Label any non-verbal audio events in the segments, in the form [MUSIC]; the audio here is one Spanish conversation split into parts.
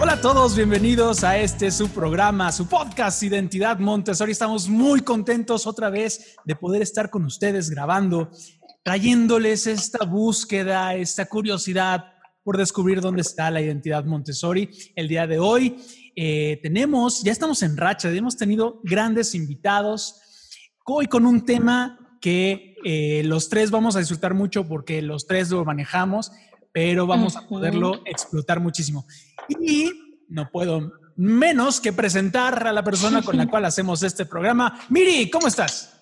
Hola a todos, bienvenidos a este su programa, su podcast Identidad Montessori. Estamos muy contentos otra vez de poder estar con ustedes grabando, trayéndoles esta búsqueda, esta curiosidad por descubrir dónde está la identidad Montessori. El día de hoy eh, tenemos, ya estamos en racha, hemos tenido grandes invitados, hoy con un tema que eh, los tres vamos a disfrutar mucho porque los tres lo manejamos, pero vamos a poderlo explotar muchísimo. Y no puedo menos que presentar a la persona con la [LAUGHS] cual hacemos este programa. Miri, ¿cómo estás?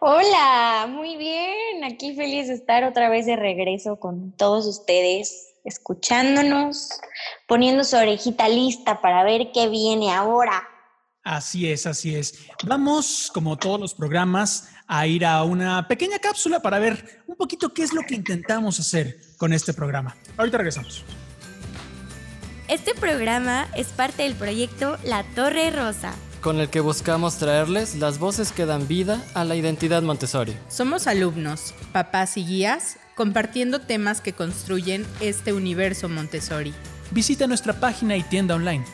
Hola, muy bien. Aquí feliz de estar otra vez de regreso con todos ustedes, escuchándonos, poniendo su orejita lista para ver qué viene ahora. Así es, así es. Vamos, como todos los programas, a ir a una pequeña cápsula para ver un poquito qué es lo que intentamos hacer con este programa. Ahorita regresamos. Este programa es parte del proyecto La Torre Rosa. con el que buscamos traerles las voces que dan vida a la identidad Montessori. Somos alumnos, papás y guías, compartiendo temas que construyen este universo Montessori. Visita nuestra página y tienda online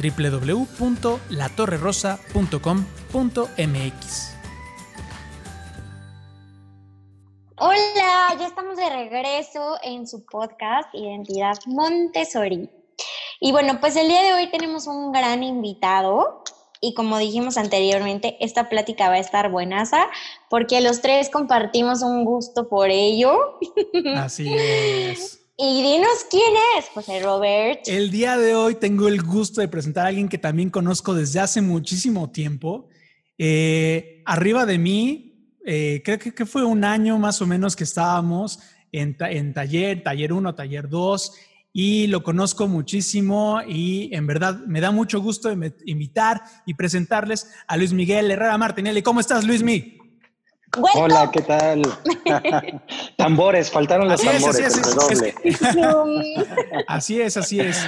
www.latorrerosa.com.mx. Hola, ya estamos de regreso en su podcast Identidad Montessori. Y bueno, pues el día de hoy tenemos un gran invitado y como dijimos anteriormente, esta plática va a estar buenaza porque los tres compartimos un gusto por ello. Así [LAUGHS] es. Y dinos quién es, José Robert. El día de hoy tengo el gusto de presentar a alguien que también conozco desde hace muchísimo tiempo. Eh, arriba de mí, eh, creo que, que fue un año más o menos que estábamos en, ta- en taller, taller 1, taller 2, y lo conozco muchísimo y en verdad me da mucho gusto invitar y presentarles a Luis Miguel Herrera Martinelli. ¿Cómo estás, Luis Mi? Welcome. Hola, ¿qué tal? [LAUGHS] tambores, faltaron los Así es, tambores, así es. Así es, así es.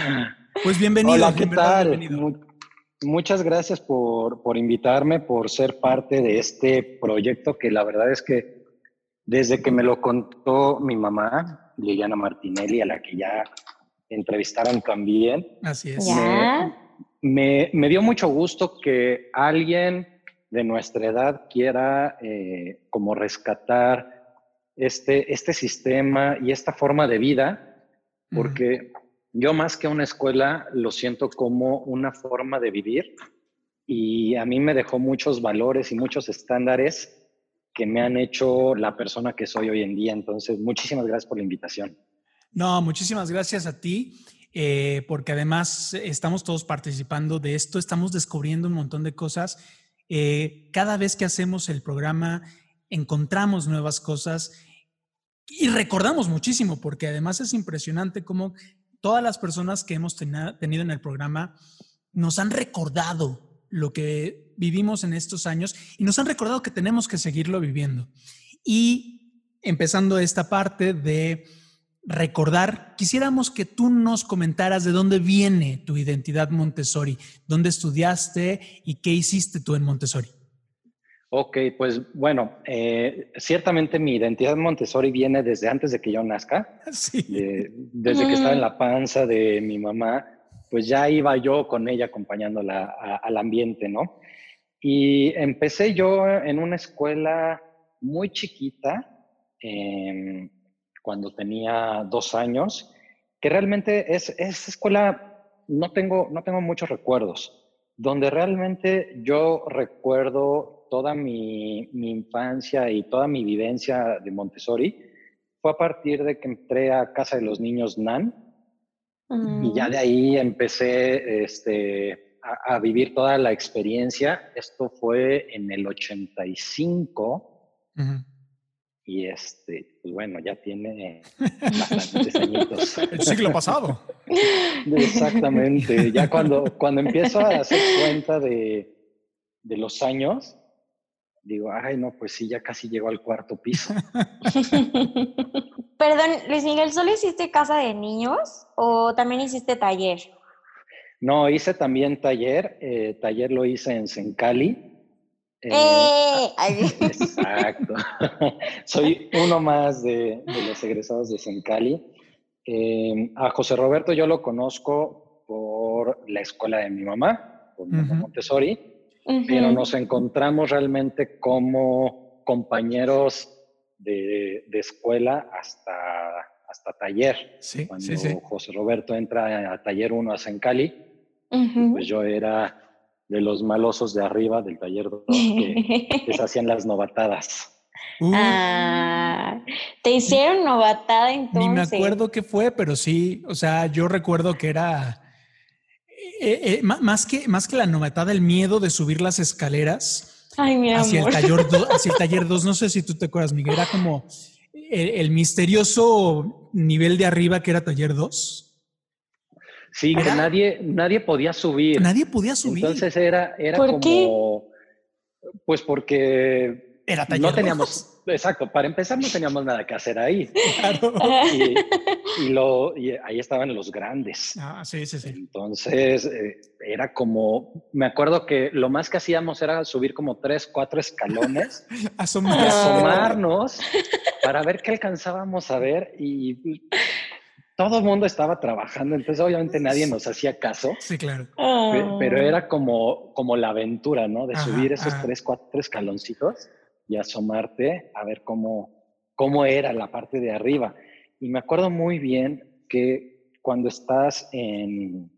Pues bienvenido. Hola, ¿qué en verdad, tal? bienvenido. Mu- muchas gracias por, por invitarme, por ser parte de este proyecto que la verdad es que desde que me lo contó mi mamá, Liliana Martinelli, a la que ya entrevistaron también, Así es. Me, me dio mucho gusto que alguien de nuestra edad quiera eh, como rescatar este, este sistema y esta forma de vida, porque yo más que una escuela lo siento como una forma de vivir y a mí me dejó muchos valores y muchos estándares que me han hecho la persona que soy hoy en día. Entonces, muchísimas gracias por la invitación. No, muchísimas gracias a ti, eh, porque además estamos todos participando de esto, estamos descubriendo un montón de cosas. Eh, cada vez que hacemos el programa, encontramos nuevas cosas y recordamos muchísimo, porque además es impresionante cómo todas las personas que hemos tenido en el programa nos han recordado lo que vivimos en estos años y nos han recordado que tenemos que seguirlo viviendo. Y empezando esta parte de recordar, quisiéramos que tú nos comentaras de dónde viene tu identidad Montessori, dónde estudiaste y qué hiciste tú en Montessori. Ok, pues bueno, eh, ciertamente mi identidad Montessori viene desde antes de que yo nazca. [LAUGHS] Sí. de- desde que estaba en la panza de mi mamá, pues ya iba yo con ella acompañándola a- al ambiente, ¿no? Y empecé yo en una escuela muy chiquita, em, cuando tenía dos años, que realmente es, esa escuela, no tengo, no tengo muchos recuerdos, donde realmente yo recuerdo toda mi, mi infancia y toda mi vivencia de Montessori, fue a partir de que entré a Casa de los Niños NAN y ya de ahí empecé este, a, a vivir toda la experiencia. Esto fue en el 85 Ujú. y este, pues bueno, ya tiene bastantes añitos. [LAUGHS] El siglo pasado. Exactamente. Ya cuando, cuando [LAUGHS] empiezo a hacer cuenta de, de los años, digo, ay, no, pues sí, ya casi llegó al cuarto piso. [LAUGHS] Perdón, Luis Miguel, ¿solo hiciste casa de niños o también hiciste taller? No, hice también taller. eh, taller lo hice en Sencali. Eh, [LAUGHS] ¡Eh! Exacto. [LAUGHS] Soy uno más de, de los egresados de Sencali. Eh, a José Roberto yo lo conozco por la escuela de mi mamá, por Mundo Ujú. Montessori, pero Ujú. nos encontramos realmente como compañeros de, de escuela hasta, hasta taller. Sí, Cuando sí, sí. José Roberto entra a taller 1 a Sencali, Ujú. pues yo era de los malosos de arriba del taller 2 que, se hacían las novatadas. Uh, Ah, te hicieron novatada entonces. Ni me acuerdo qué fue, pero sí, o sea, yo recuerdo que era eh, eh, más, que, más que la novatada, el miedo de subir las escaleras Ay, mi hacia el, taller do- [LAUGHS] hacia el taller 2. No sé si tú te acuerdas, Miguel, era como el, el misterioso nivel de arriba que era taller 2. Sí, que nadie, nadie podía subir. Nadie podía subir. Entonces era, era ¿Por como. qué? Pues porque era taller no 2. teníamos. Exacto, para empezar no teníamos nada que hacer ahí. Claro. Y, y lo, y ahí estaban los grandes. Ah, sí, sí, sí. Entonces eh, era como. Me acuerdo que lo más que hacíamos era subir como tres, cuatro escalones [LAUGHS] asomarnos para ver qué alcanzábamos a ver y todo el mundo estaba trabajando, entonces obviamente nadie nos hacía caso, Sí, claro. pe- Ah. pero era como, como la aventura, ¿no? De Ajá, subir esos ajá. tres, cuatro escaloncitos y asomarte a ver cómo, cómo era la parte de arriba. Y me acuerdo muy bien que cuando estás en,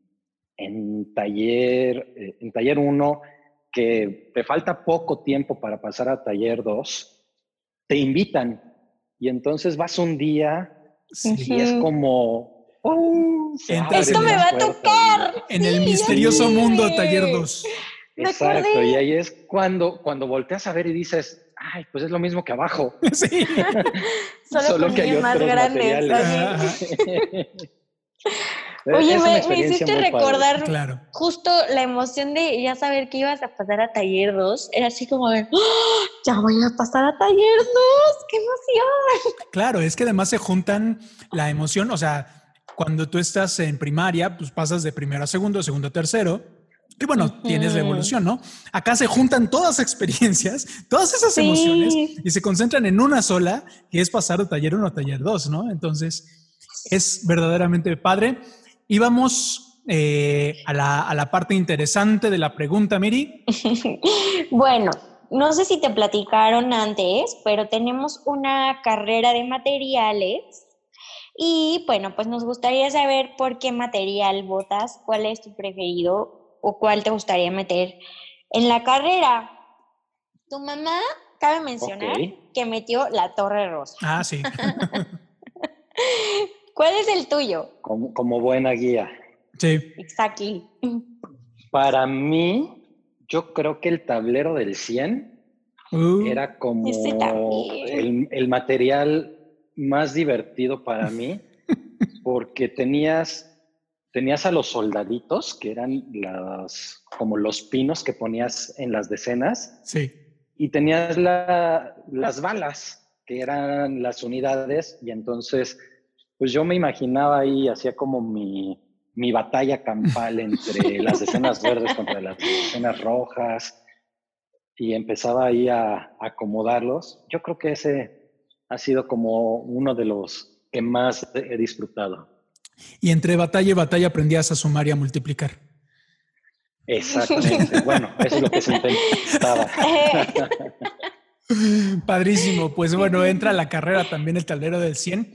en taller, eh, en taller 1, que te falta poco tiempo para pasar a taller 2, te invitan y entonces vas un día Sí. y es como... "Oh, Esto me va a puertas", tocar. En el Sí, misterioso sé. mundo taller 2. Me Exacto, y ahí es cuando, cuando volteas a ver y dices, ay, pues es lo mismo que abajo. [LAUGHS] Sí. [LAUGHS] Solo, con que hay niños más otros grandes. materiales. [LAUGHS] Oye, me, hiciste recordar Claro. justo la emoción de ya saber que ibas a pasar a taller 2. Era así como de, ¡Ah! ya voy a pasar a taller 2, qué emoción. Claro, es que además se juntan la emoción, o sea, cuando tú estás en primaria, pues pasas de primero a segundo, segundo a tercero, y bueno, tienes la evolución, ¿no? Acá se juntan todas las experiencias, [LAUGHS] todas esas Sí. emociones, y se concentran en una sola, que es pasar de taller 1 a taller 2, ¿no? Entonces, es verdaderamente padre. Y vamos eh, a, la, a la parte interesante de la pregunta, Miri. [LAUGHS] Bueno, no sé si te platicaron antes, pero tenemos una carrera de materiales y bueno, pues nos gustaría saber por qué material votas, cuál es tu preferido o cuál te gustaría meter en la carrera. Tu mamá, cabe mencionar, que metió la Torre Rosa. Ah, sí. [LAUGHS] ¿Cuál es el tuyo? Como, como buena guía. sí. Exactly. Para mí, yo creo que el tablero del 100 Uh, era como el material más divertido para mí, [LAUGHS] porque tenías, tenías a los soldaditos, que eran las, como los pinos que ponías en las decenas, sí. y tenías la- las balas, que eran las unidades, y entonces, pues yo me imaginaba ahí, hacía como mi, mi batalla campal entre [LAUGHS] las decenas verdes contra las decenas rojas, y empezaba ahí a, a acomodarlos. Yo creo que ese ha sido como uno de los que más he disfrutado. Y entre batalla y batalla aprendías a sumar y a multiplicar. Exactamente. [LAUGHS] bueno, eso es lo que se intentaba. [LAUGHS] Padrísimo. Pues bueno, entra a la carrera también el tablero del 100.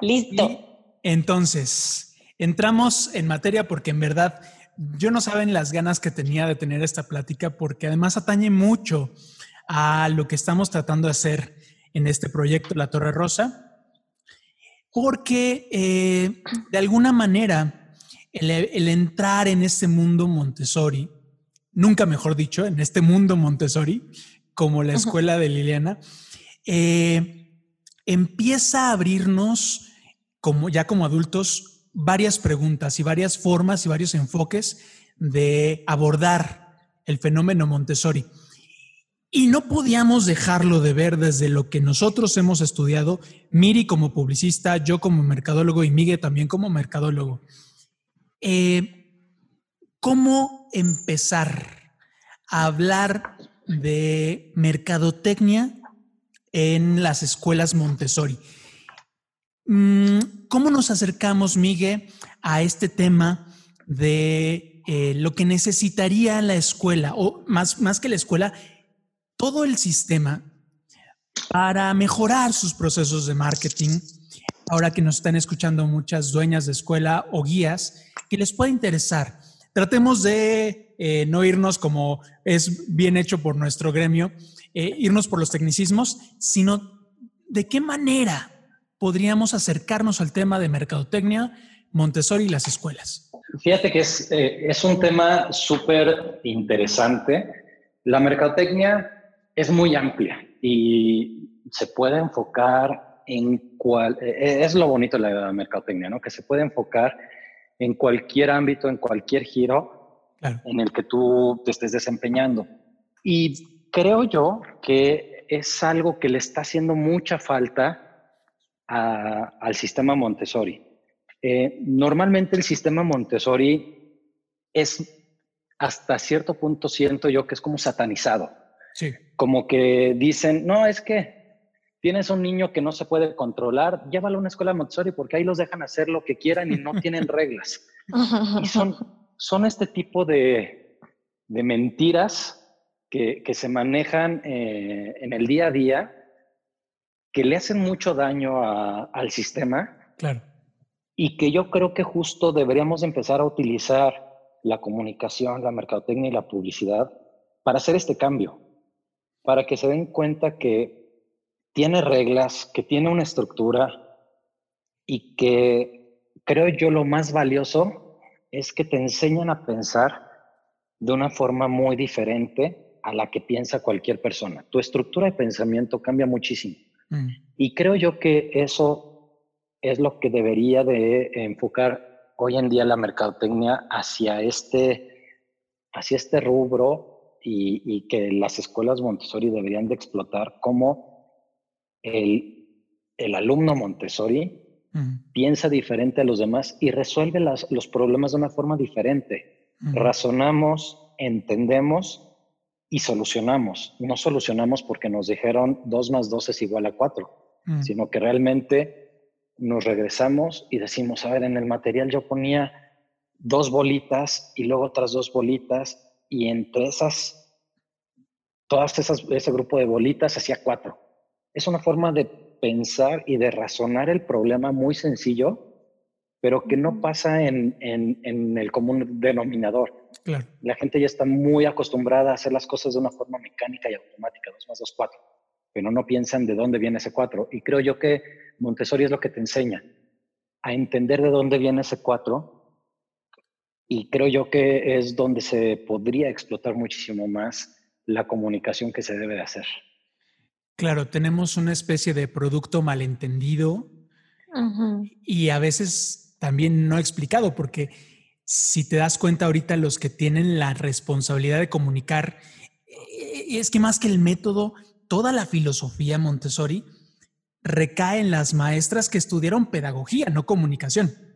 Listo. Y entonces, entramos en materia porque en verdad yo no saben las ganas que tenía de tener esta plática porque además atañe mucho a lo que estamos tratando de hacer en este proyecto La Torre Rosa, porque eh, de alguna manera el, el entrar en este mundo Montessori, nunca mejor dicho, en este mundo Montessori, como la escuela de Liliana, eh, empieza a abrirnos, como, ya como adultos, varias preguntas y varias formas y varios enfoques de abordar el fenómeno Montessori. Y no podíamos dejarlo de ver desde lo que nosotros hemos estudiado, Miri como publicista, yo como mercadólogo y Miguel también como mercadólogo. Eh, ¿Cómo empezar a hablar de mercadotecnia en las escuelas Montessori? Mm, ¿Cómo nos acercamos, Miguel, a este tema de eh, lo que necesitaría la escuela, o más, más que la escuela, todo el sistema para mejorar sus procesos de marketing. Ahora que nos están escuchando muchas dueñas de escuela o guías que les puede interesar. Tratemos de eh, no irnos como es bien hecho por nuestro gremio, eh, irnos por los tecnicismos, sino de qué manera podríamos acercarnos al tema de mercadotecnia, Montessori y las escuelas. Fíjate que es, eh, es un tema súper interesante. La mercadotecnia es muy amplia y se puede enfocar en cual, eh, es lo bonito de la mercadotecnia, ¿no? Que se puede enfocar en cualquier ámbito, en cualquier giro en el que tú te estés desempeñando. Y creo yo que es algo que le está haciendo mucha falta al sistema Montessori. Eh, normalmente el sistema Montessori es, hasta cierto punto siento yo que es como satanizado. Como que dicen, no, es que tienes un niño que no se puede controlar, llévalo a una escuela Montessori porque ahí los dejan hacer lo que quieran y no tienen [LAUGHS] reglas. y son, [LAUGHS] son este tipo de, de mentiras que, que, se manejan eh, en el día a día que le hacen mucho daño al sistema. Claro. Y que yo creo que justo deberíamos empezar a utilizar la comunicación, la mercadotecnia y la publicidad para hacer este cambio para que se den cuenta que tiene reglas, que tiene una estructura y que creo yo lo más valioso es que te enseñan a pensar de una forma muy diferente a la que piensa cualquier persona. Tu estructura de pensamiento cambia muchísimo. Mm. Y creo yo que eso es lo que debería de enfocar hoy en día la mercadotecnia hacia este, hacia este rubro y, que las escuelas Montessori deberían de explotar como el, el alumno Montessori piensa diferente a los demás y resuelve los problemas de una forma diferente. Razonamos, entendemos y solucionamos. No solucionamos porque nos dijeron 2 más 2 es igual a 4, sino que realmente nos regresamos y decimos, a ver, en el material yo ponía dos bolitas y luego otras dos bolitas y entre esas, todas esas, ese grupo de bolitas hacía cuatro. Es una forma de pensar y de razonar el problema muy sencillo, pero que no pasa en, en, el común denominador. La gente ya está muy acostumbrada a hacer las cosas de una forma mecánica y automática, dos más dos, cuatro, pero no piensan de dónde viene ese cuatro. Y creo yo que Montessori es lo que te enseña, a entender de dónde viene ese cuatro y creo yo que es donde se podría explotar muchísimo más la comunicación que se debe de hacer. Claro, tenemos una especie de producto malentendido y a veces también no explicado, porque si te das cuenta ahorita los que tienen la responsabilidad de comunicar, eh, es que más que el método, toda la filosofía Montessori recae en las maestras que estudiaron pedagogía, no comunicación.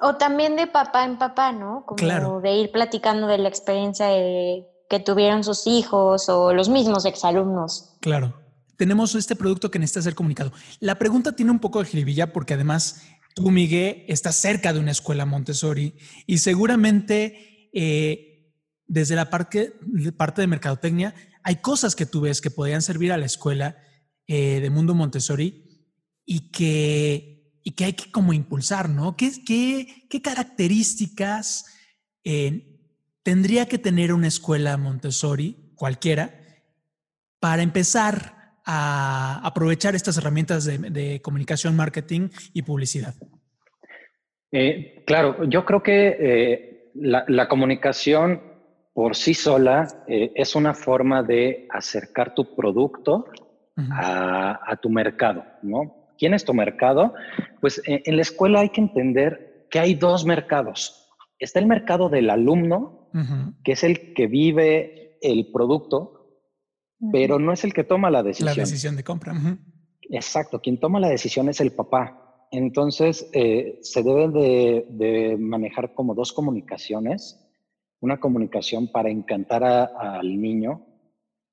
O también de papá en papá, ¿no? Como de ir platicando de la experiencia que tuvieron sus hijos o los mismos exalumnos. Claro. Tenemos este producto que necesita ser comunicado. La pregunta tiene un poco de jiribilla porque además tú, Miguel, estás cerca de una escuela Montessori y seguramente eh, desde la parte, parte de mercadotecnia hay cosas que tú ves que podrían servir a la escuela eh, de Mundo Montessori y que y que hay que como impulsar, ¿no? ¿Qué, qué, qué características eh, tendría que tener una escuela Montessori, cualquiera, para empezar a aprovechar estas herramientas de, comunicación, marketing y publicidad? Eh, claro, yo creo que eh, la, comunicación por sí sola es una forma de acercar tu producto a, a tu mercado, ¿no? ¿Quién es tu mercado? Pues eh, en la escuela hay que entender que hay dos mercados. Está el mercado del alumno, que es el que vive el producto, pero no es el que toma la decisión. La decisión de compra. Exacto, quien toma la decisión es el papá. Entonces, eh, se deben de, manejar como dos comunicaciones. Una comunicación para encantar al niño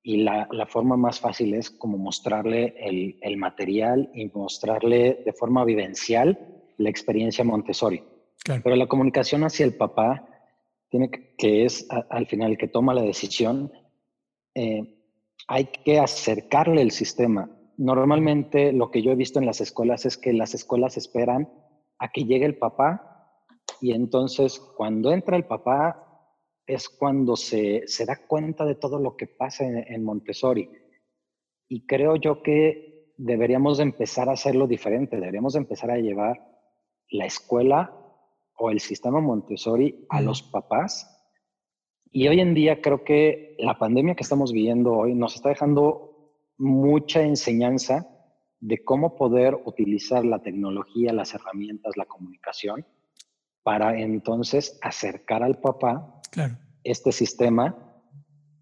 y la, forma más fácil es como mostrarle el, material y mostrarle de forma vivencial la experiencia Montessori. Pero la comunicación hacia el papá tiene que, es al final el que toma la decisión, eh, hay que acercarle el sistema. Normalmente lo que yo he visto en las escuelas es que las escuelas esperan a que llegue el papá y entonces cuando entra el papá es cuando se, da cuenta de todo lo que pasa en, Montessori. Y creo yo que deberíamos empezar a hacerlo diferente, deberíamos empezar a llevar la escuela o el sistema Montessori a los papás y hoy en día creo que la pandemia que estamos viviendo hoy nos está dejando mucha enseñanza de cómo poder utilizar la tecnología, las herramientas, la comunicación, para entonces acercar al papá este sistema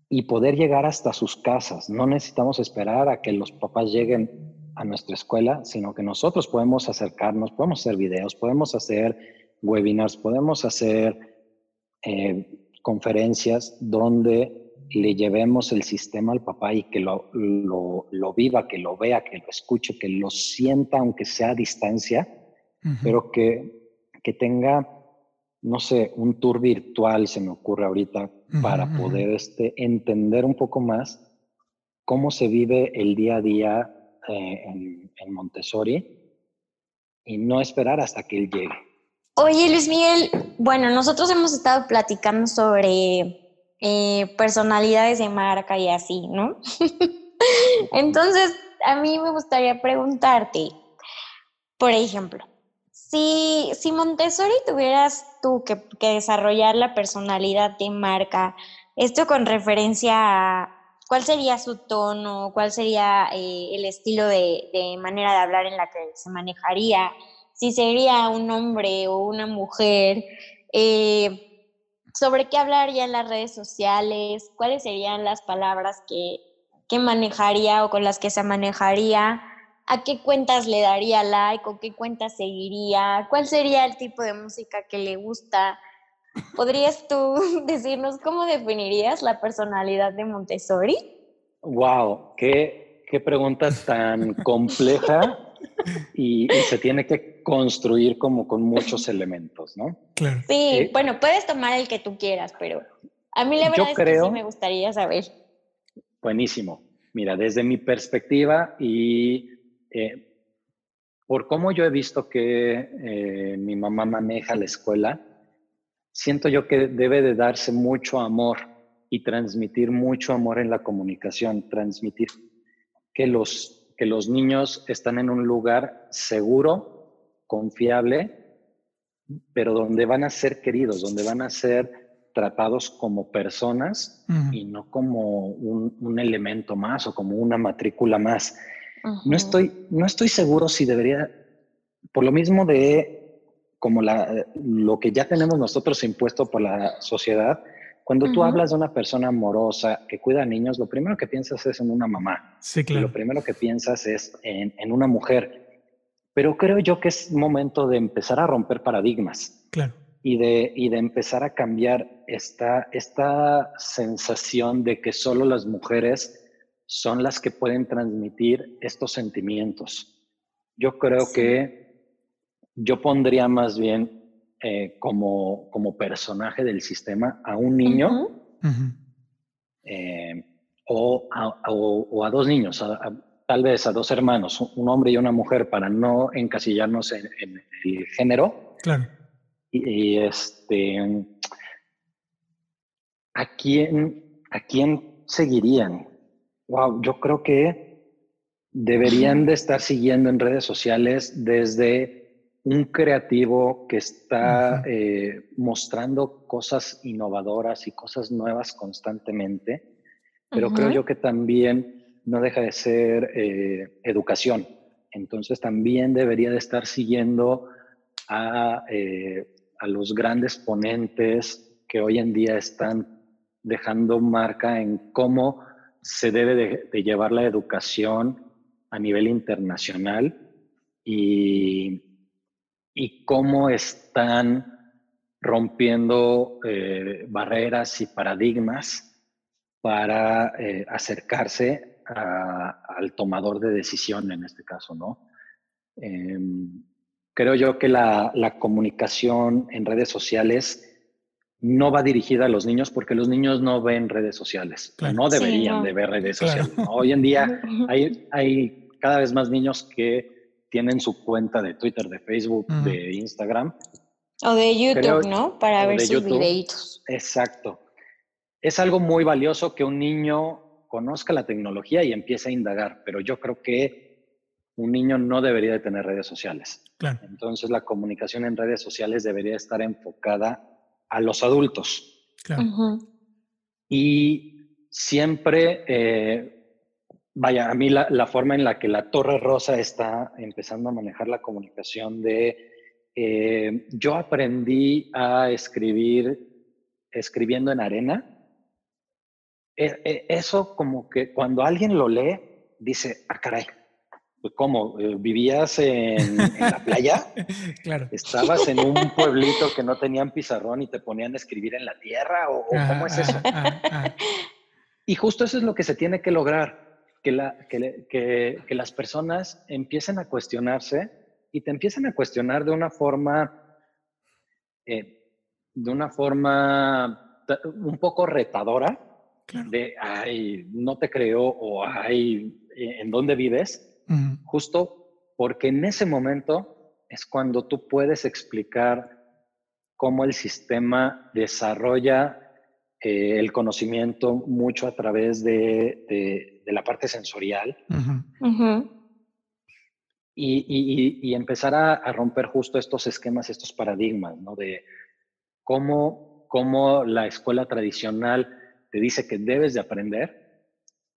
y poder llegar hasta sus casas. No necesitamos esperar a que los papás lleguen a nuestra escuela, sino que nosotros podemos acercarnos, podemos hacer videos, podemos hacer webinars, podemos hacer eh, conferencias donde le llevemos el sistema al papá y que lo, lo, viva, que lo vea, que lo escuche, que lo sienta, aunque sea a distancia, pero que, que tenga, no sé, un tour virtual, se me ocurre ahorita, para poder este, entender un poco más cómo se vive el día a día eh, en, en Montessori y no esperar hasta que él llegue. Oye, Luis Miguel, bueno, nosotros hemos estado platicando sobre eh, personalidades de marca y así, ¿no? [LAUGHS] Entonces, a mí me gustaría preguntarte, por ejemplo, si, Montessori tuvieras tú que, desarrollar la personalidad de marca, esto con referencia a cuál sería su tono, cuál sería eh, el estilo de, de manera de hablar en la que se manejaría, si sería un hombre o una mujer, eh, sobre qué hablaría en las redes sociales, cuáles serían las palabras que, que manejaría o con las que se manejaría, a qué cuentas le daría like o qué cuentas seguiría, cuál sería el tipo de música que le gusta. ¿Podrías tú [LAUGHS] decirnos cómo definirías la personalidad de Montessori? Wow, qué, qué pregunta tan compleja y, se tiene que construir como con muchos elementos, ¿no? Claro. Sí, eh, bueno, puedes tomar el que tú quieras, pero a mí la verdad es que sí me gustaría saber. Buenísimo. Mira, desde mi perspectiva y eh, por cómo yo he visto que eh, mi mamá maneja la escuela, siento yo que debe de darse mucho amor y transmitir mucho amor en la comunicación, transmitir que los que los niños están en un lugar seguro, confiable, pero donde van a ser queridos, donde van a ser tratados como personas y no como un, elemento más o como una matrícula más. No, estoy, no estoy seguro si debería, por lo mismo de como la, lo que ya tenemos nosotros impuesto por la sociedad, cuando tú hablas de una persona amorosa que cuida a niños, lo primero que piensas es en una mamá. Sí, claro. lo primero que piensas es en, una mujer. Pero creo yo que es momento de empezar a romper paradigmas. Claro. Y de, y de empezar a cambiar esta, esta sensación de que solo las mujeres son las que pueden transmitir estos sentimientos. Yo creo que yo pondría más bien eh, como, como personaje del sistema a un niño eh, o, a, dos niños, tal vez a dos hermanos, un hombre y una mujer, para no encasillarnos en, el género. Claro. Y, este, ¿a quién, ¿a quién seguirían? Wow, yo creo que deberían de estar siguiendo en redes sociales desde un creativo que está eh, mostrando cosas innovadoras y cosas nuevas constantemente, pero creo yo que también no deja de ser eh, educación. Entonces también debería de estar siguiendo a, eh, a los grandes ponentes que hoy en día están dejando marca en cómo se debe de, llevar la educación a nivel internacional y, y cómo están rompiendo eh, barreras y paradigmas para eh, acercarse al tomador de decisión en este caso, ¿no? Em, creo yo que la, la, comunicación en redes sociales no va dirigida a los niños porque los niños no ven redes sociales, no deberían de ver redes sociales. Hoy en día [LAUGHS] hay, hay cada vez más niños que tienen su cuenta de Twitter, de Facebook, de Instagram. O de YouTube, ¿no? Para ver sus videitos. Exacto. Es algo muy valioso que un niño conozca la tecnología y empiece a indagar, pero yo creo que un niño no debería de tener redes sociales. Entonces la comunicación en redes sociales debería estar enfocada a los adultos. Y siempre, eh, vaya, a mí la, forma en la que la Torre Rosa está empezando a manejar la comunicación de, eh, yo aprendí a escribir escribiendo en arena. E, e, eso como que cuando alguien lo lee, dice, ah, caray, pues, ¿Cómo? Eh, ¿Vivías en, la playa? [LAUGHS] claro. ¿Estabas en un pueblito que no tenían pizarrón y te ponían a escribir en la tierra? ¿O, cómo es eso? y justo eso es lo que se tiene que lograr, que, la, que, que, las personas empiecen a cuestionarse y te empiecen a cuestionar de una forma, eh, de una forma un poco retadora, de, ay, no te creo o ay, ¿en dónde vives? Justo porque en ese momento es cuando tú puedes explicar cómo el sistema desarrolla eh, el conocimiento mucho a través de, la parte sensorial. Y, empezar a, romper justo estos esquemas, estos paradigmas, ¿no? De cómo, cómo la escuela tradicional te dice que debes de aprender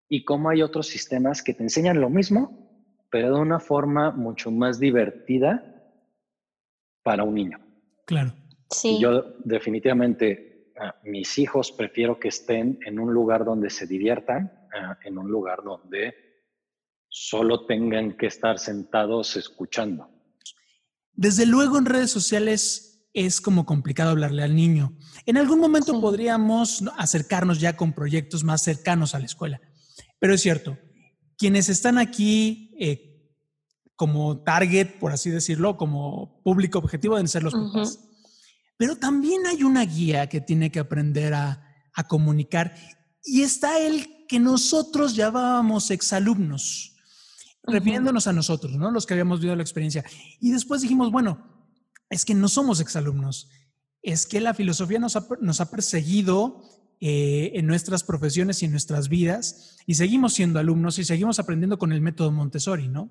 y cómo hay otros sistemas que te enseñan lo mismo, pero de una forma mucho más divertida para un niño. Claro. Sí. yo definitivamente, a mis hijos prefiero que estén en un lugar donde se diviertan, en un lugar donde solo tengan que estar sentados escuchando. Desde luego en redes sociales es como complicado hablarle al niño. En algún momento podríamos acercarnos ya con proyectos más cercanos a la escuela. Pero es cierto, quienes están aquí eh, como target, por así decirlo, como público objetivo deben ser los papás. Pero también hay una guía que tiene que aprender a, comunicar y está el que nosotros llamábamos exalumnos, refiriéndonos a nosotros, ¿no? Los que habíamos vivido la experiencia. Y después dijimos, bueno, es que no somos exalumnos, es que la filosofía nos nos ha perseguido eh, en nuestras profesiones y en nuestras vidas y seguimos siendo alumnos y seguimos aprendiendo con el método Montessori, ¿no?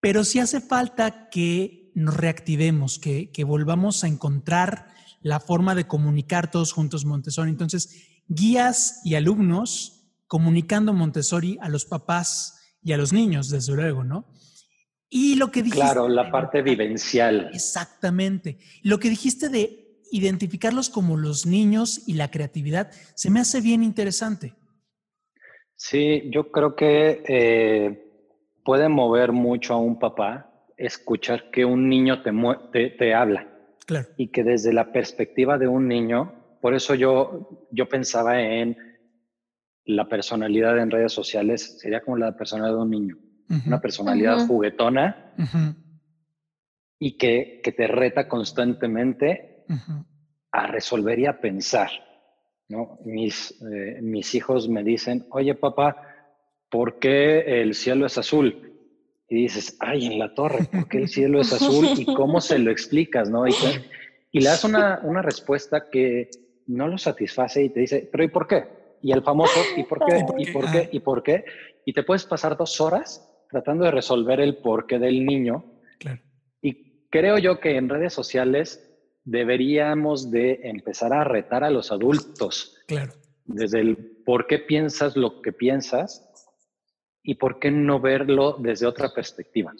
Pero sí hace falta que nos reactivemos, que, que volvamos a encontrar la forma de comunicar todos juntos Montessori. Entonces, guías y alumnos comunicando Montessori a los papás y a los niños, desde luego, ¿no? Y lo que dijiste... Claro, la parte vivencial. Exactamente. Lo que dijiste de identificarlos como los niños y la creatividad se me hace bien interesante. Sí, yo creo que eh, puede mover mucho a un papá escuchar que un niño te, te, habla. Claro. Y que desde la perspectiva de un niño, por eso yo, yo pensaba en la personalidad en redes sociales, sería como la personalidad de un niño. Una personalidad juguetona y que, que, te reta constantemente a resolver y a pensar. ¿no? Mis, eh, mis hijos me dicen, oye papá, ¿por qué el cielo es azul? Y dices, ay, en la torre, ¿por qué el cielo es azul? ¿Y cómo se lo explicas? ¿no? Y, y le das una, una respuesta que no lo satisface y te dice, pero ¿y por qué? Y el famoso, ¿y por qué? [LAUGHS] ¿Y por qué? ¿Y por qué? Y te puedes pasar dos horas tratando de resolver el porqué del niño. Claro. Y creo yo que en redes sociales deberíamos de empezar a retar a los adultos. Claro. Desde el por qué piensas lo que piensas y por qué no verlo desde otra perspectiva.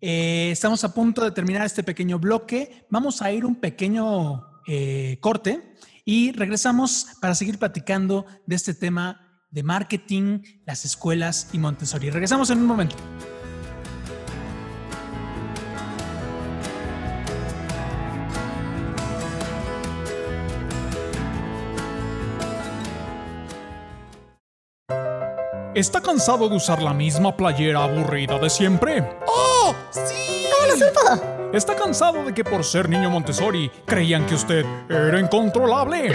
Eh, estamos a punto de terminar este pequeño bloque. Vamos a ir un pequeño eh, corte y regresamos para seguir platicando de este tema de marketing, las escuelas y Montessori. Regresamos en un momento. ¿Está cansado de usar la misma playera aburrida de siempre? ¡Oh! ¡Sí! ¿Cómo lo supo? ¿Está cansado de que por ser niño Montessori creían que usted era incontrolable?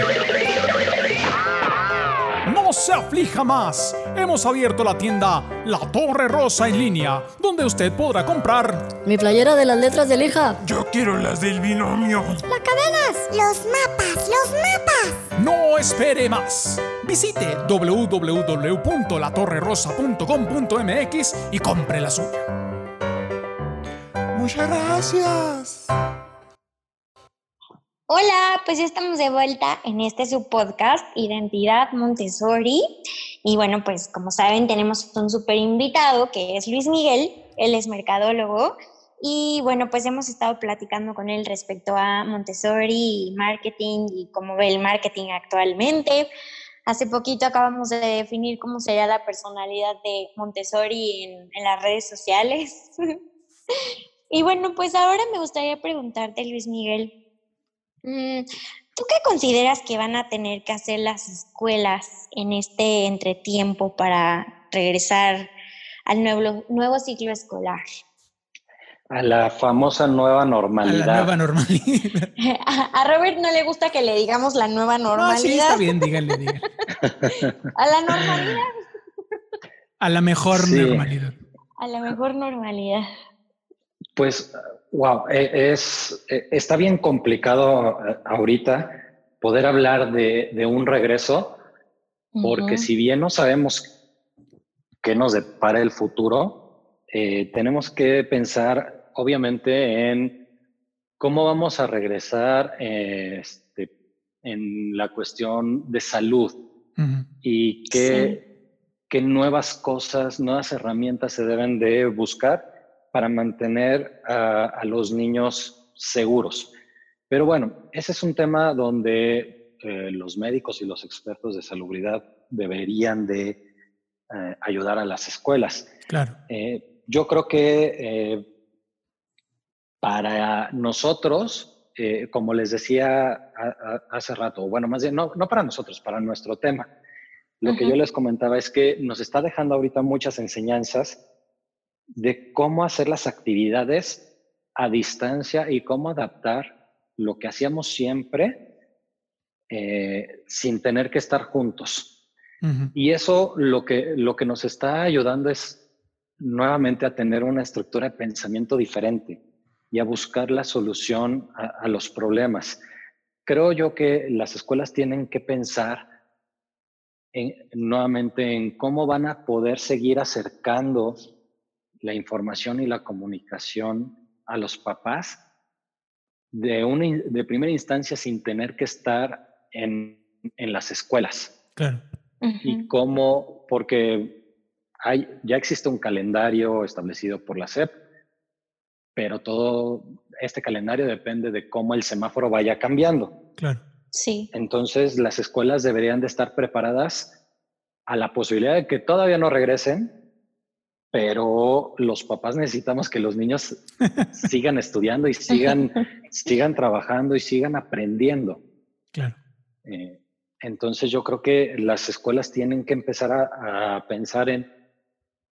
Se aflija más. Hemos abierto la tienda La Torre Rosa en línea, donde usted podrá comprar Mi playera de las letras de Lija. Yo quiero las del binomio. Las cadenas. Los mapas. Los mapas. No espere más. Visite www.latorrerosa.com.mx y compre la suya. Muchas gracias. Hola, pues ya estamos de vuelta en este su podcast, Identidad Montessori. Y bueno, pues como saben, tenemos un súper invitado que es Luis Miguel, él es mercadólogo. Y bueno, pues hemos estado platicando con él respecto a Montessori y marketing y cómo ve el marketing actualmente. Hace poquito acabamos de definir cómo sería la personalidad de Montessori en, en las redes sociales. [LAUGHS] y bueno, pues ahora me gustaría preguntarte, Luis Miguel, ¿Tú qué consideras que van a tener que hacer las escuelas en este entretiempo para regresar al nuevo, nuevo ciclo escolar? A la famosa nueva normalidad. A la nueva normalidad. [LAUGHS] A Robert no le gusta que le digamos la nueva normalidad. No, sí, está bien, díganle, díganle. [LAUGHS] A la normalidad. A la mejor Sí. normalidad. A la mejor normalidad. Pues, wow, eh, es, eh, está bien complicado eh, ahorita poder hablar de, de un regreso, porque si bien no sabemos qué nos depara el futuro, eh, tenemos que pensar obviamente en cómo vamos a regresar eh, este, en la cuestión de salud y qué, qué nuevas cosas, nuevas herramientas se deben de buscar para mantener a, a los niños seguros. Pero bueno, ese es un tema donde eh, los médicos y los expertos de salubridad deberían de eh, ayudar a las escuelas. Claro. Eh, yo creo que eh, para nosotros, eh, como les decía a- a- hace rato, bueno, más bien, no, no para nosotros, para nuestro tema, lo que yo les comentaba es que nos está dejando ahorita muchas enseñanzas de cómo hacer las actividades a distancia y cómo adaptar lo que hacíamos siempre eh, sin tener que estar juntos. Y eso lo que, lo que nos está ayudando es nuevamente a tener una estructura de pensamiento diferente y a buscar la solución a, a los problemas. Creo yo que las escuelas tienen que pensar en- nuevamente en cómo van a poder seguir acercando la información y la comunicación a los papás de, una, in- de primera instancia sin tener que estar en, en las escuelas Claro. y cómo, porque hay, ya existe un calendario establecido por la SEP, pero todo este calendario depende de cómo el semáforo vaya cambiando. Claro. Sí. Entonces, las escuelas deberían de estar preparadas a la posibilidad de que todavía no regresen, pero los papás necesitamos que los niños [LAUGHS] sigan estudiando y sigan, [LAUGHS] sigan trabajando y sigan aprendiendo. Claro. Eh, entonces yo creo que las escuelas tienen que empezar a, a pensar en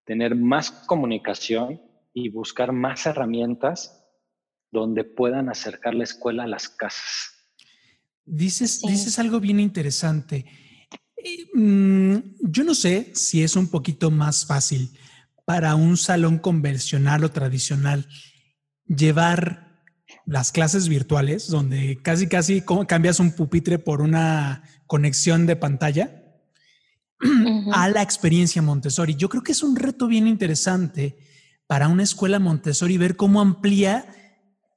tener más comunicación y buscar más herramientas donde puedan acercar la escuela a las casas. Dices, Sí. dices algo bien interesante. Eh, mm, yo no sé si es un poquito más fácil para un salón convencional o tradicional llevar las clases virtuales, donde casi, casi cambias un pupitre por una conexión de pantalla, a la experiencia Montessori. Yo creo que es un reto bien interesante para una escuela Montessori ver cómo amplía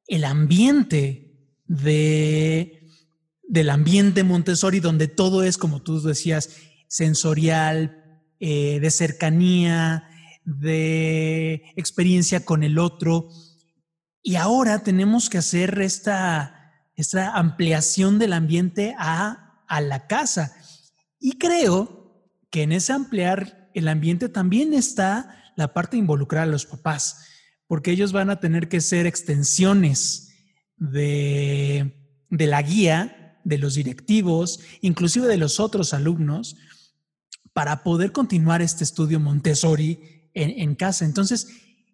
el ambiente de, del ambiente Montessori, donde todo es, como tú decías, sensorial, eh, de cercanía, de experiencia con el otro. Y ahora tenemos que hacer esta, esta ampliación del ambiente a, a la casa. Y creo que en ese ampliar el ambiente también está la parte involucrada a los papás, porque ellos van a tener que ser extensiones de, de la guía, de los directivos, inclusive de los otros alumnos, para poder continuar este estudio Montessori en, casa. Entonces,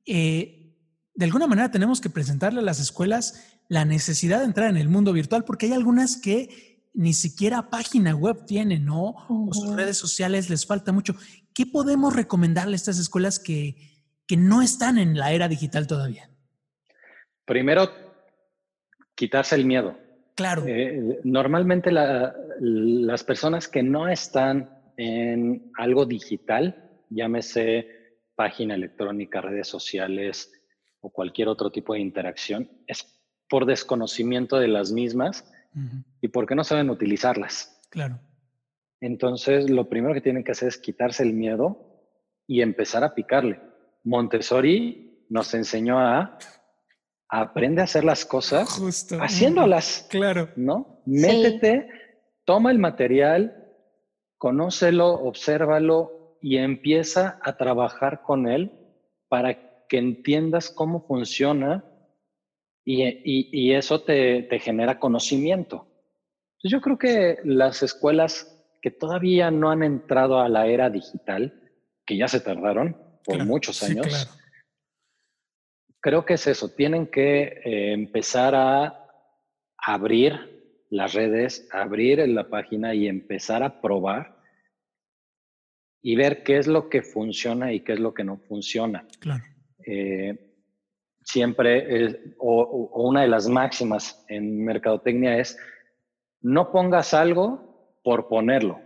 eh, de alguna manera tenemos que presentarle a las escuelas la necesidad de entrar en el mundo virtual, porque hay algunas que ni siquiera página web tienen, ¿no? O sus redes sociales les falta mucho. ¿Qué podemos recomendarle a estas escuelas que, que no están en la era digital todavía? Primero, quitarse el miedo. Claro. Eh, normalmente las personas que no están en algo digital, llámese página electrónica, redes sociales o cualquier otro tipo de interacción, es por desconocimiento de las mismas y porque no saben utilizarlas. Claro. Entonces, lo primero que tienen que hacer es quitarse el miedo y empezar a picarle. Montessori nos enseñó a aprende a hacer las cosas haciéndolas. Claro. ¿No? Métete, toma el material, conócelo, obsérvalo y empieza a trabajar con él para que entiendas cómo funciona y, eso te, te, genera conocimiento. Yo creo que las escuelas que todavía no han entrado a la era digital, que ya se tardaron por muchos años, creo que es eso, tienen que eh, empezar a abrir las redes, abrir la página y empezar a probar y ver qué es lo que funciona y qué es lo que no funciona. Claro. Eh, siempre, o, una de las máximas en mercadotecnia es, no pongas algo por ponerlo.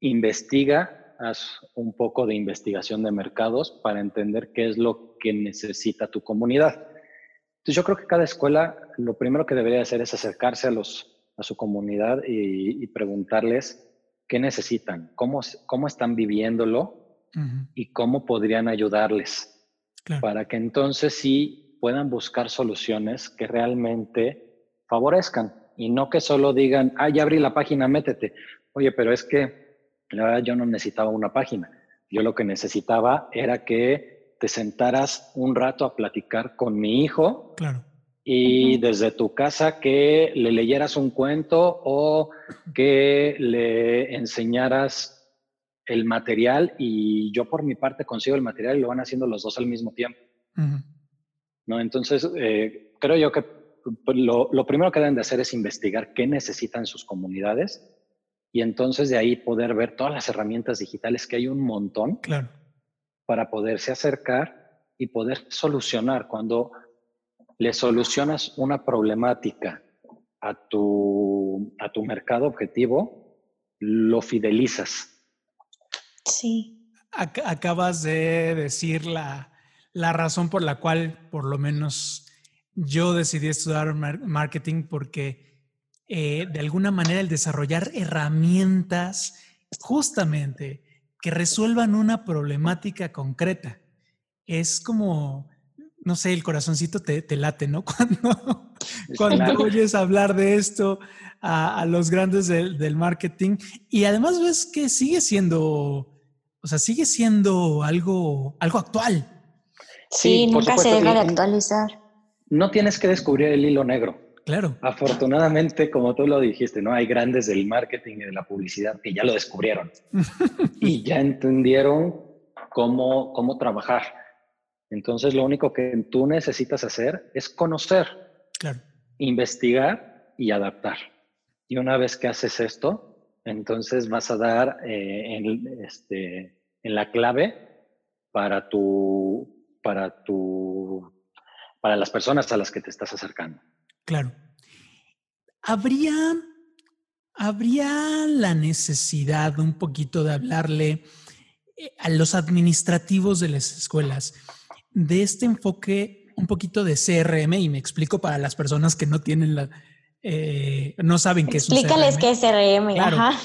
Investiga, haz un poco de investigación de mercados para entender qué es lo que necesita tu comunidad. Entonces yo creo que cada escuela lo primero que debería hacer es acercarse a, los, a su comunidad y, preguntarles qué necesitan, cómo, cómo están viviéndolo y cómo podrían ayudarles para que entonces sí puedan buscar soluciones que realmente favorezcan y no que solo digan, ah, ya abrí la página, métete. Oye, pero es que la verdad yo no necesitaba una página. Yo lo que necesitaba era que te sentaras un rato a platicar con mi hijo. Claro. Y desde tu casa que le leyeras un cuento o que le enseñaras el material y yo por mi parte consigo el material y lo van haciendo los dos al mismo tiempo. ¿No? Entonces, eh, creo yo que pues, lo, lo, primero que deben de hacer es investigar qué necesitan sus comunidades y entonces de ahí poder ver todas las herramientas digitales que hay un montón claro. para poderse acercar y poder solucionar. Cuando le solucionas una problemática a tu, a tu mercado objetivo, lo fidelizas Sí. acabas de decir la, la, razón por la cual, por lo menos, yo decidí estudiar marketing porque eh, de alguna manera el desarrollar herramientas justamente que resuelvan una problemática concreta es como, no sé, el corazoncito te, te late, ¿no? [LAUGHS] Cuando, cuando oyes hablar de esto a, a los grandes del marketing y además ves que sigue siendo o sea, sigue siendo algo, algo actual. Sí, nunca se deja de actualizar. No tienes que descubrir el hilo negro. Claro. Afortunadamente, como tú lo dijiste, ¿no? Hay grandes del marketing y de la publicidad que ya lo descubrieron [LAUGHS] y ya entendieron cómo, cómo trabajar. Entonces, lo único que tú necesitas hacer es conocer, claro. investigar y adaptar. Y una vez que haces esto, entonces vas a dar eh, en, este, en la clave para tu, para tu, para las personas a las que te estás acercando. Claro. ¿Habría, habría la necesidad un poquito de hablarle eh, a los administrativos de las escuelas de este enfoque un poquito de CRM y me explico para las personas que no tienen la, eh, no saben qué es un CRM. qué es CRM. Ajá.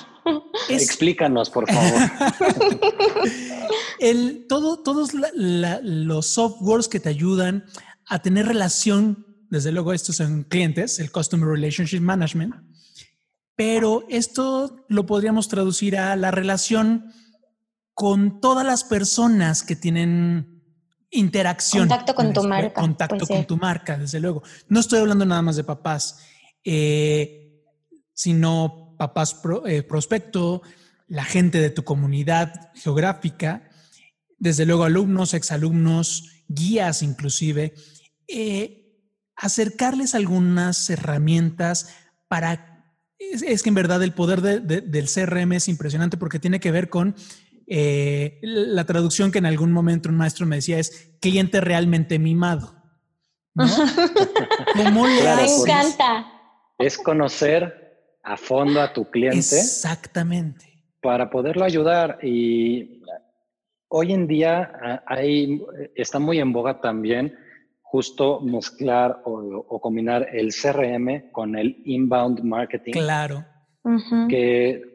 Explícanos, por favor. [LAUGHS] El, todo, todos la- la- los softwares que te ayudan a tener relación, desde luego estos son clientes, el Customer Relationship Management, pero esto lo podríamos traducir a la relación con todas las personas que tienen interacción. Contacto con tu marca, Contacto con tu marca, desde luego. No estoy hablando nada más de papás, eh, sino papás pro- eh, prospecto, la gente de tu comunidad geográfica, desde luego alumnos, exalumnos, guías inclusive, eh, acercarles algunas herramientas para... Es, es que en verdad el poder de- de- del CRM es impresionante porque tiene que ver con eh, la traducción que en algún momento un maestro me decía es cliente realmente mimado. ¿no? [LAUGHS] ¿Cómo le Claro, Me haces? encanta. Es conocer a fondo a tu cliente Exactamente. para poderlo ayudar. Y hoy en día ah, hay, está muy en boga también justo mezclar o, o combinar el CRM con el inbound marketing, Claro. Que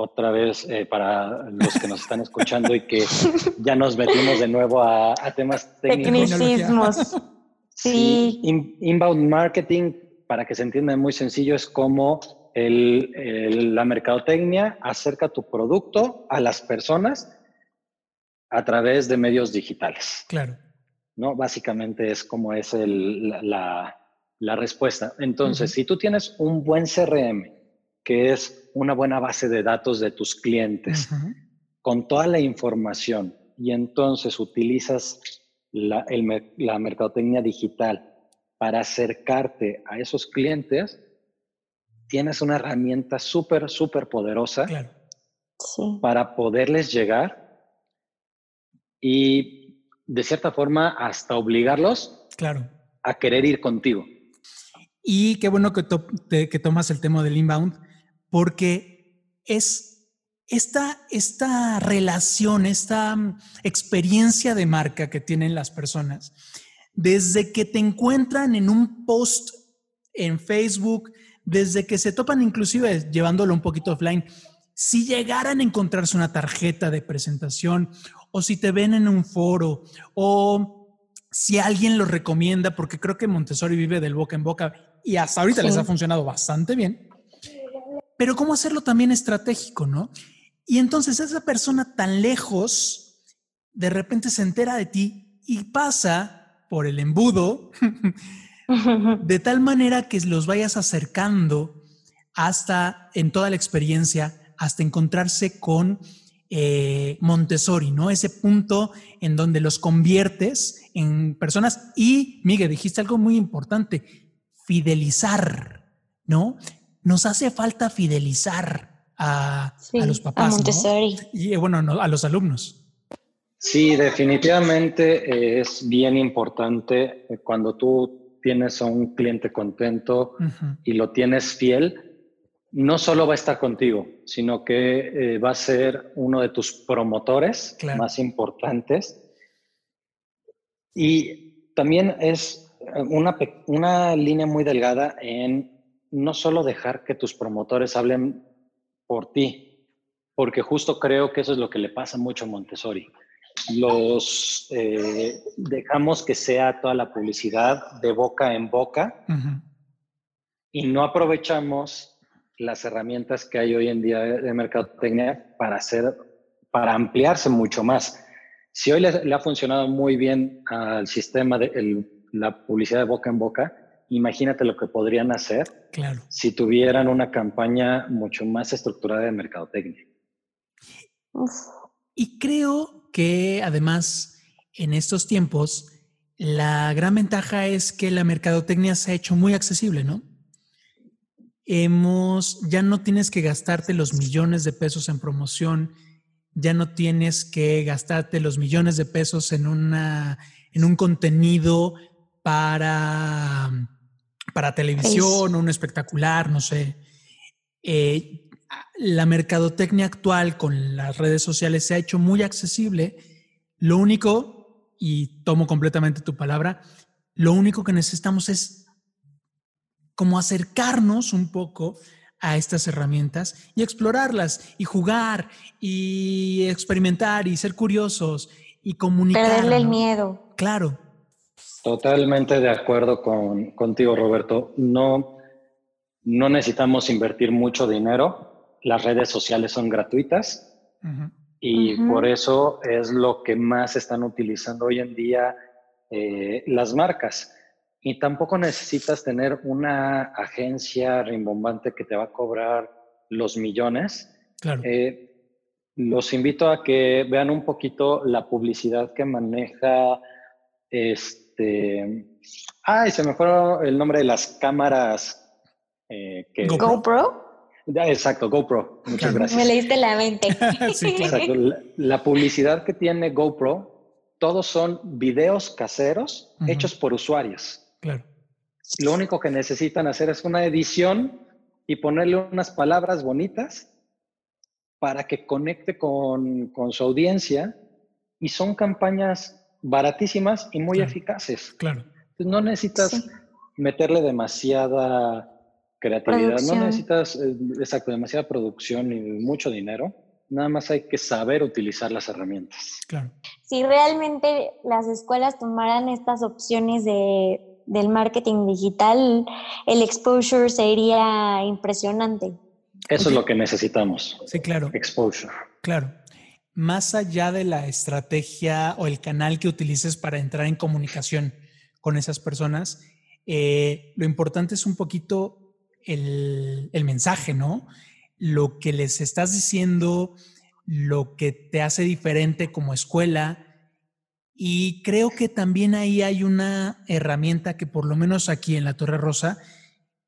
otra vez eh, para los que nos están escuchando y que ya nos metimos de nuevo a, a temas técnicos. Tecnicismos. [LAUGHS] Sí. In- inbound marketing, para que se entienda muy sencillo, es como el- el- la mercadotecnia acerca tu producto a las personas a través de medios digitales. Claro. ¿no? Básicamente es como es el- la, la- la respuesta. Entonces, si tú tienes un buen CRM, que es una buena base de datos de tus clientes, con toda la información, y entonces utilizas la, el la mercadotecnia digital para acercarte a esos clientes, tienes una herramienta súper, súper poderosa Claro. Sí. para poderles llegar y de cierta forma hasta obligarlos Claro. a querer ir contigo. Y qué bueno que, to- te- que tomas el tema del inbound, porque es esta, esta relación, esta mm, experiencia de marca que tienen las personas, desde que te encuentran en un post en Facebook, desde que se topan inclusive llevándolo un poquito offline, si llegaran a encontrarse una tarjeta de presentación o si te ven en un foro o si alguien lo recomienda, porque creo que Montessori vive del boca en boca y hasta ahorita Sí. les ha funcionado bastante bien. Pero cómo hacerlo también estratégico, ¿no? Y entonces esa persona tan lejos de repente se entera de ti y pasa por el embudo [LAUGHS] de tal manera que los vayas acercando hasta en toda la experiencia, hasta encontrarse con eh, Montessori, ¿no? Ese punto en donde los conviertes en personas y, Miguel, dijiste algo muy importante, fidelizar, ¿no? Nos hace falta fidelizar a, Sí, a los a papás, ¿no? Y eh, bueno, no, a los alumnos. Sí, definitivamente eh, es bien importante eh, cuando tú tienes a un cliente contento y lo tienes fiel, no solo va a estar contigo, sino que eh, va a ser uno de tus promotores Claro. más importantes. Y también es una, una línea muy delgada en no solo dejar que tus promotores hablen por ti, porque justo creo que eso es lo que le pasa mucho a Montessori. Los eh, dejamos que sea toda la publicidad de boca en boca y no aprovechamos las herramientas que hay hoy en día de de mercadotecnia para hacer, para ampliarse mucho más. Si hoy le, le ha funcionado muy bien al sistema de el- la publicidad de boca en boca, imagínate lo que podrían hacer Claro. si tuvieran una campaña mucho más estructurada de mercadotecnia. Uf. Y creo que además en estos tiempos la gran ventaja es que la mercadotecnia se ha hecho muy accesible, ¿no? Hemos, ya no tienes que gastarte los millones de pesos en promoción, ya no tienes que gastarte los millones de pesos en, una, en un contenido para, para televisión o un espectacular, no sé. Eh, la mercadotecnia actual con las redes sociales se ha hecho muy accesible. Lo único, y tomo completamente tu palabra, lo único que necesitamos es como acercarnos un poco a estas herramientas y explorarlas y jugar y experimentar y ser curiosos y comunicar. Perderle el miedo. Claro. Totalmente de acuerdo con, contigo, Roberto. No, no necesitamos invertir mucho dinero. Las redes sociales son gratuitas y por eso es lo que más están utilizando hoy en día eh, las marcas. Y tampoco necesitas tener una agencia rimbombante que te va a cobrar los millones. Claro. Eh, los invito a que vean un poquito la publicidad que maneja este. Ay, se me fue el nombre de las cámaras. Eh, que, GoPro. Exacto, GoPro. Muchas gracias. Me leíste la mente. [LAUGHS] sí, claro. Exacto. La, la publicidad que tiene GoPro, todos son videos caseros hechos por usuarios. Claro. Lo único que necesitan hacer es una edición y ponerle unas palabras bonitas para que conecte con, con su audiencia y son campañas baratísimas y muy Claro. eficaces. Claro. Entonces, no necesitas Sí. meterle demasiada creatividad, Producción. no necesitas, eh, exacto, demasiada producción y mucho dinero. Nada más hay que saber utilizar las herramientas. Claro. si realmente las escuelas tomaran estas opciones de, del marketing digital, el exposure sería impresionante. Eso es lo que necesitamos, Sí, claro. exposure. Claro. Más allá de la estrategia o el canal que utilices para entrar en comunicación con esas personas, eh, lo importante es un poquito el, el mensaje, ¿no? Lo que les estás diciendo, lo que te hace diferente como escuela. Y creo que también ahí hay una herramienta que por lo menos aquí en la Torre Rosa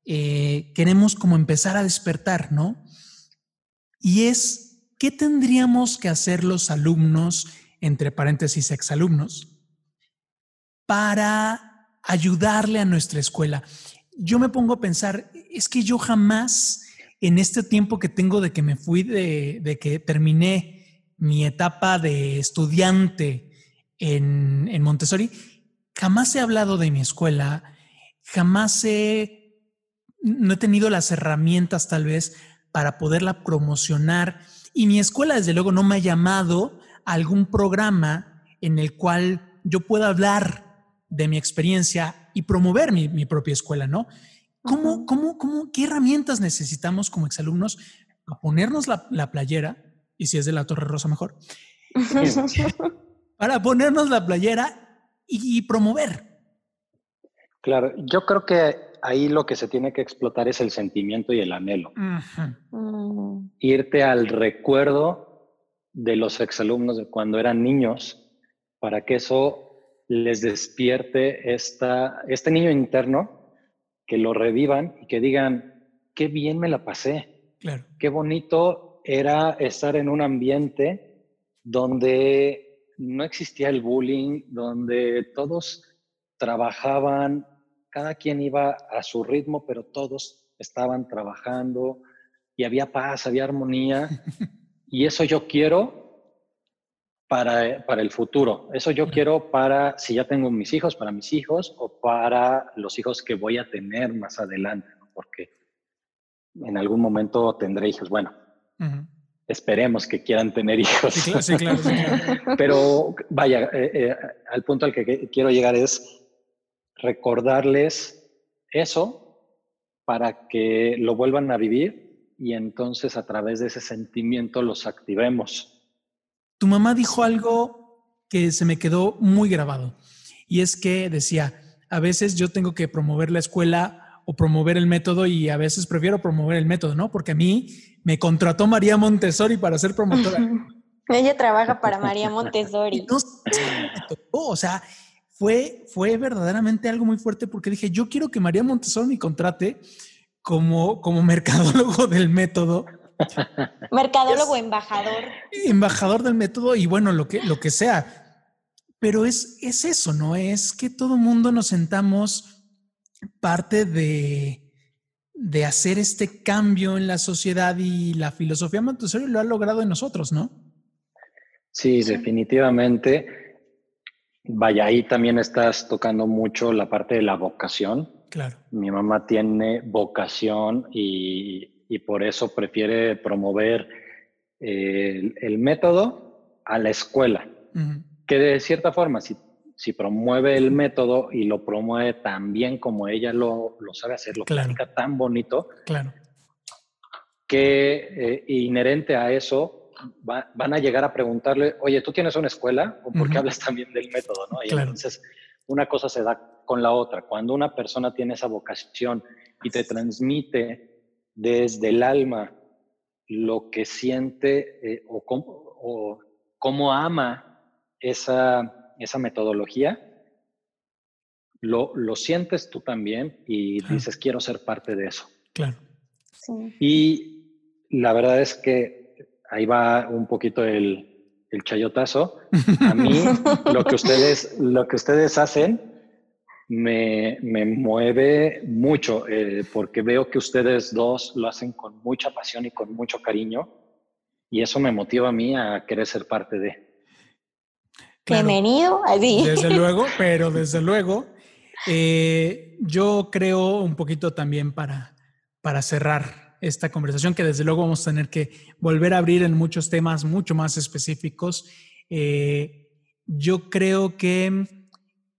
eh, queremos como empezar a despertar, ¿no? Y es, ¿qué tendríamos que hacer los alumnos, entre paréntesis, exalumnos, para ayudarle a nuestra escuela? Yo me pongo a pensar, es que yo jamás, en este tiempo que tengo de que me fui, de, de que terminé mi etapa de estudiante en, en Montessori, jamás he hablado de mi escuela, jamás he, no he tenido las herramientas tal vez para poderla promocionar. Y mi escuela, desde luego, no me ha llamado a algún programa en el cual yo pueda hablar de mi experiencia y promover mi, mi propia escuela, ¿no? ¿Cómo, cómo, cómo, ¿Qué herramientas necesitamos como exalumnos a ponernos la, la playera? Y si es de la Torre Rosa, mejor. [LAUGHS] Para ponernos la playera y, y promover. Claro, yo creo que ahí lo que se tiene que explotar es el sentimiento y el anhelo. Mm, Irte al recuerdo de los exalumnos de cuando eran niños para que eso les despierte esta, este niño interno, que lo revivan y que digan, qué bien me la pasé, Claro. qué bonito era estar en un ambiente donde no existía el bullying, donde todos trabajaban, cada quien iba a su ritmo, pero todos estaban trabajando y había paz, había armonía. Y eso yo quiero para, para el futuro. Eso yo quiero para, si ya tengo mis hijos, para mis hijos o para los hijos que voy a tener más adelante, ¿no? porque en algún momento tendré hijos. Bueno, esperemos que quieran tener hijos. Sí, claro, sí, claro, sí, claro. [LAUGHS] Pero vaya, eh, eh, al punto al que quiero llegar es recordarles eso para que lo vuelvan a vivir y entonces a través de ese sentimiento los activemos. Tu mamá dijo algo que se me quedó muy grabado y es que decía, a veces yo tengo que promover la escuela o promover el método y a veces prefiero promover el método, ¿no? Porque a mí me contrató María Montessori para ser promotora. Ella trabaja [LAUGHS] para María Montessori. no sé cómo me tocó, o sea, fue, fue verdaderamente algo muy fuerte porque dije, yo quiero que María Montessori me contrate como, como mercadólogo [LAUGHS] del método, Mercadólogo embajador. embajador del método y bueno, lo que, lo que sea. Pero es, es eso, ¿no? Es que todo mundo nos sentamos parte de, de hacer este cambio en la sociedad y la filosofía Montessori lo ha logrado en nosotros, ¿no? Sí, definitivamente. Vaya, ahí también estás tocando mucho la parte de la vocación. Claro. Mi mamá tiene vocación y, y por eso prefiere promover eh, el, método a la escuela. Que de cierta forma, si, si, promueve el método y lo promueve tan bien como ella lo, lo sabe hacer, lo claro. tan bonito, claro. que eh, inherente a eso van a llegar a preguntarle, oye, ¿tú tienes una escuela? ¿O por qué hablas también del método? ¿no? Y entonces una cosa se da con la otra. Cuando una persona tiene esa vocación y te transmite desde el alma lo que siente eh, o, cómo, ama esa, esa metodología, lo, lo, sientes tú también y dices, quiero ser parte de eso. Claro. Y la verdad es que ahí va un poquito el, el chayotazo. A mí, [LAUGHS] lo que ustedes, lo que ustedes hacen me, me mueve mucho eh, porque veo que ustedes dos lo hacen con mucha pasión y con mucho cariño y eso me motiva a mí a querer ser parte de. Bienvenido, Desde [LAUGHS] luego, pero desde luego, eh, yo creo un poquito también para, para cerrar esta conversación, que desde luego vamos a tener que volver a abrir en muchos temas mucho más específicos. Eh, yo creo que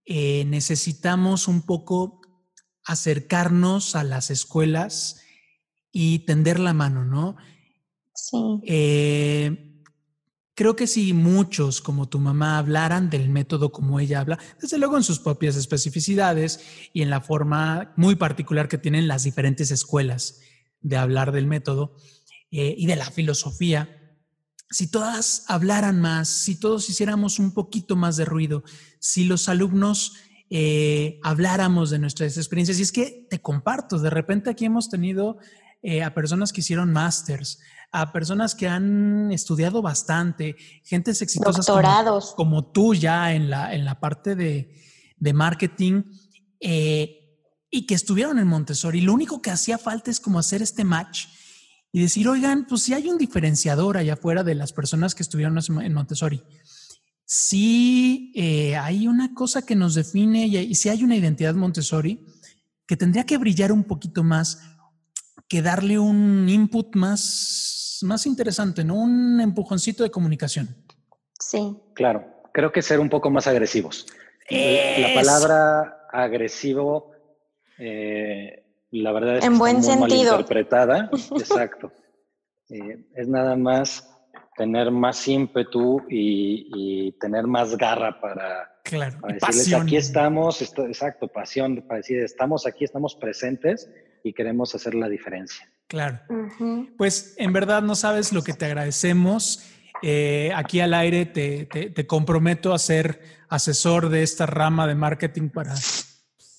eh, necesitamos un poco acercarnos a las escuelas y tender la mano, ¿no? Sí. Eh, creo que si muchos como tu mamá hablaran del método como ella habla, desde luego en sus propias especificidades y en la forma muy particular que tienen las diferentes escuelas de hablar del método eh, y de la filosofía, si todas hablaran más, si todos hiciéramos un poquito más de ruido, si los alumnos eh, habláramos de nuestras experiencias, y es que te comparto, de repente aquí hemos tenido eh, a personas que hicieron másters, a personas que han estudiado bastante, gentes exitosas Doctorados. Como, tú ya en la, en la parte de, marketing. Eh, y que estuvieron en Montessori. Lo único que hacía falta es como hacer este match y decir, oigan, pues si hay un diferenciador allá afuera de las personas que estuvieron en Montessori. Si eh, hay una cosa que nos define y, si hay una identidad Montessori que tendría que brillar un poquito más, que darle un input más, más interesante, ¿no? Un empujoncito de comunicación. Sí. Claro, creo que ser un poco más agresivos. La palabra agresivo eh, la verdad es en que buen está muy sentido. mal interpretada. [LAUGHS] Exacto. Eh, es nada más tener más ímpetu y, tener más garra para, claro, decirles aquí estamos, exacto, pasión para decir estamos aquí, estamos presentes y queremos hacer la diferencia. Claro. Pues en verdad no sabes lo que te agradecemos. Eh, aquí al aire te, te comprometo a ser asesor de esta rama de marketing para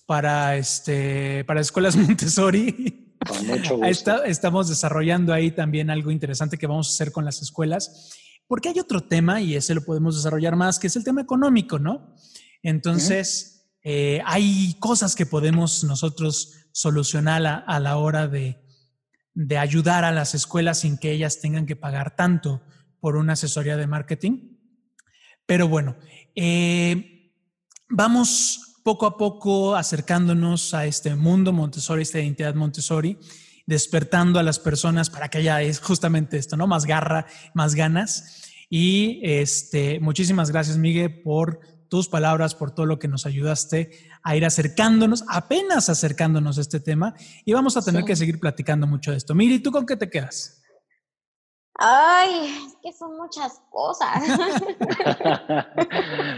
para, este, para escuelas [LAUGHS] Montessori. Con mucho gusto. estamos desarrollando ahí también algo interesante que vamos a hacer con las escuelas, porque hay otro tema y ese lo podemos desarrollar más, que es el tema económico, ¿no? Entonces, eh, hay cosas que podemos nosotros solucionar a, a la hora de, de, ayudar a las escuelas sin que ellas tengan que pagar tanto por una asesoría de marketing. Pero bueno, eh, vamos poco a poco acercándonos a este mundo Montessori, esta identidad Montessori, despertando a las personas para que haya es justamente esto, ¿no? Más garra, más ganas. Y este, muchísimas gracias, Miguel, por tus palabras, por todo lo que nos ayudaste a ir acercándonos, apenas acercándonos a este tema. Y vamos a tener que seguir platicando mucho de esto. Miri, ¿tú con qué te quedas? Ay, es que son muchas cosas.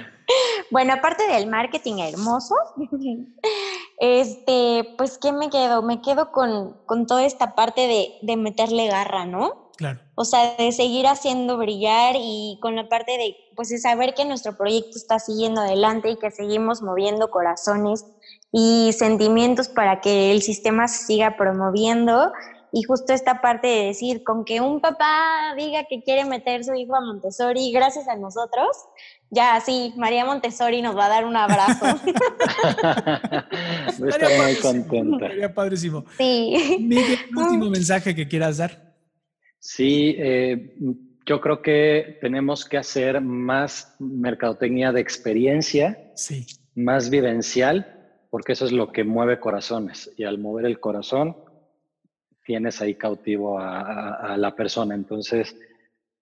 [LAUGHS] [LAUGHS] bueno, aparte del marketing hermoso, [LAUGHS] este, pues, ¿qué me quedo? Me quedo con, con toda esta parte de, de, meterle garra, ¿no? Claro. O sea, de seguir haciendo brillar y con la parte de, pues, de saber que nuestro proyecto está siguiendo adelante y que seguimos moviendo corazones y sentimientos para que el sistema se siga promoviendo y justo esta parte de decir, con que un papá diga que quiere meter su hijo a Montessori, gracias a nosotros, ya sí, María Montessori nos va a dar un abrazo. [LAUGHS] Estoy muy contenta. Sería padrísimo. Sí. Miguel, último [LAUGHS] mensaje que quieras dar. Sí, eh, yo creo que tenemos que hacer más mercadotecnia de experiencia, sí. más vivencial, porque eso es lo que mueve corazones. Y al mover el corazón, tienes ahí cautivo a, a la persona. Entonces,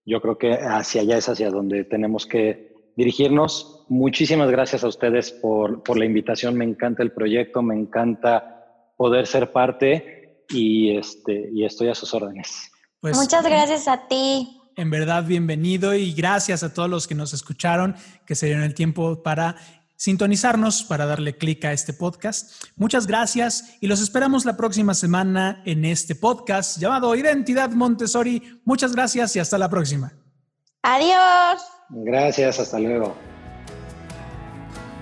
yo creo que hacia allá es hacia donde tenemos que dirigirnos. Muchísimas gracias a ustedes por, por la invitación. Me encanta el proyecto, me encanta poder ser parte y, este, y estoy a sus órdenes. Pues, Muchas gracias a ti. En verdad, bienvenido y gracias a todos los que nos escucharon, que se dieron el tiempo para sintonizarnos, para darle clic a este podcast. Muchas gracias y los esperamos la próxima semana en este podcast llamado Identidad Montessori. Muchas gracias y hasta la próxima. Adiós. Gracias, hasta luego.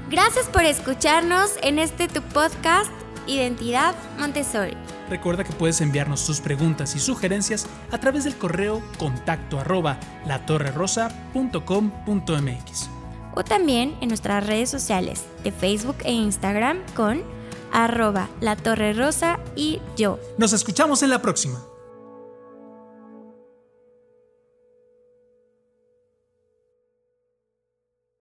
Gracias por escucharnos en este tu podcast Identidad Montessori. Recuerda que puedes enviarnos tus preguntas y sugerencias a través del correo contacto arroba latorrerosa.com.mx o también en nuestras redes sociales de Facebook e Instagram con arroba la torre rosa y yo. Nos escuchamos en la próxima.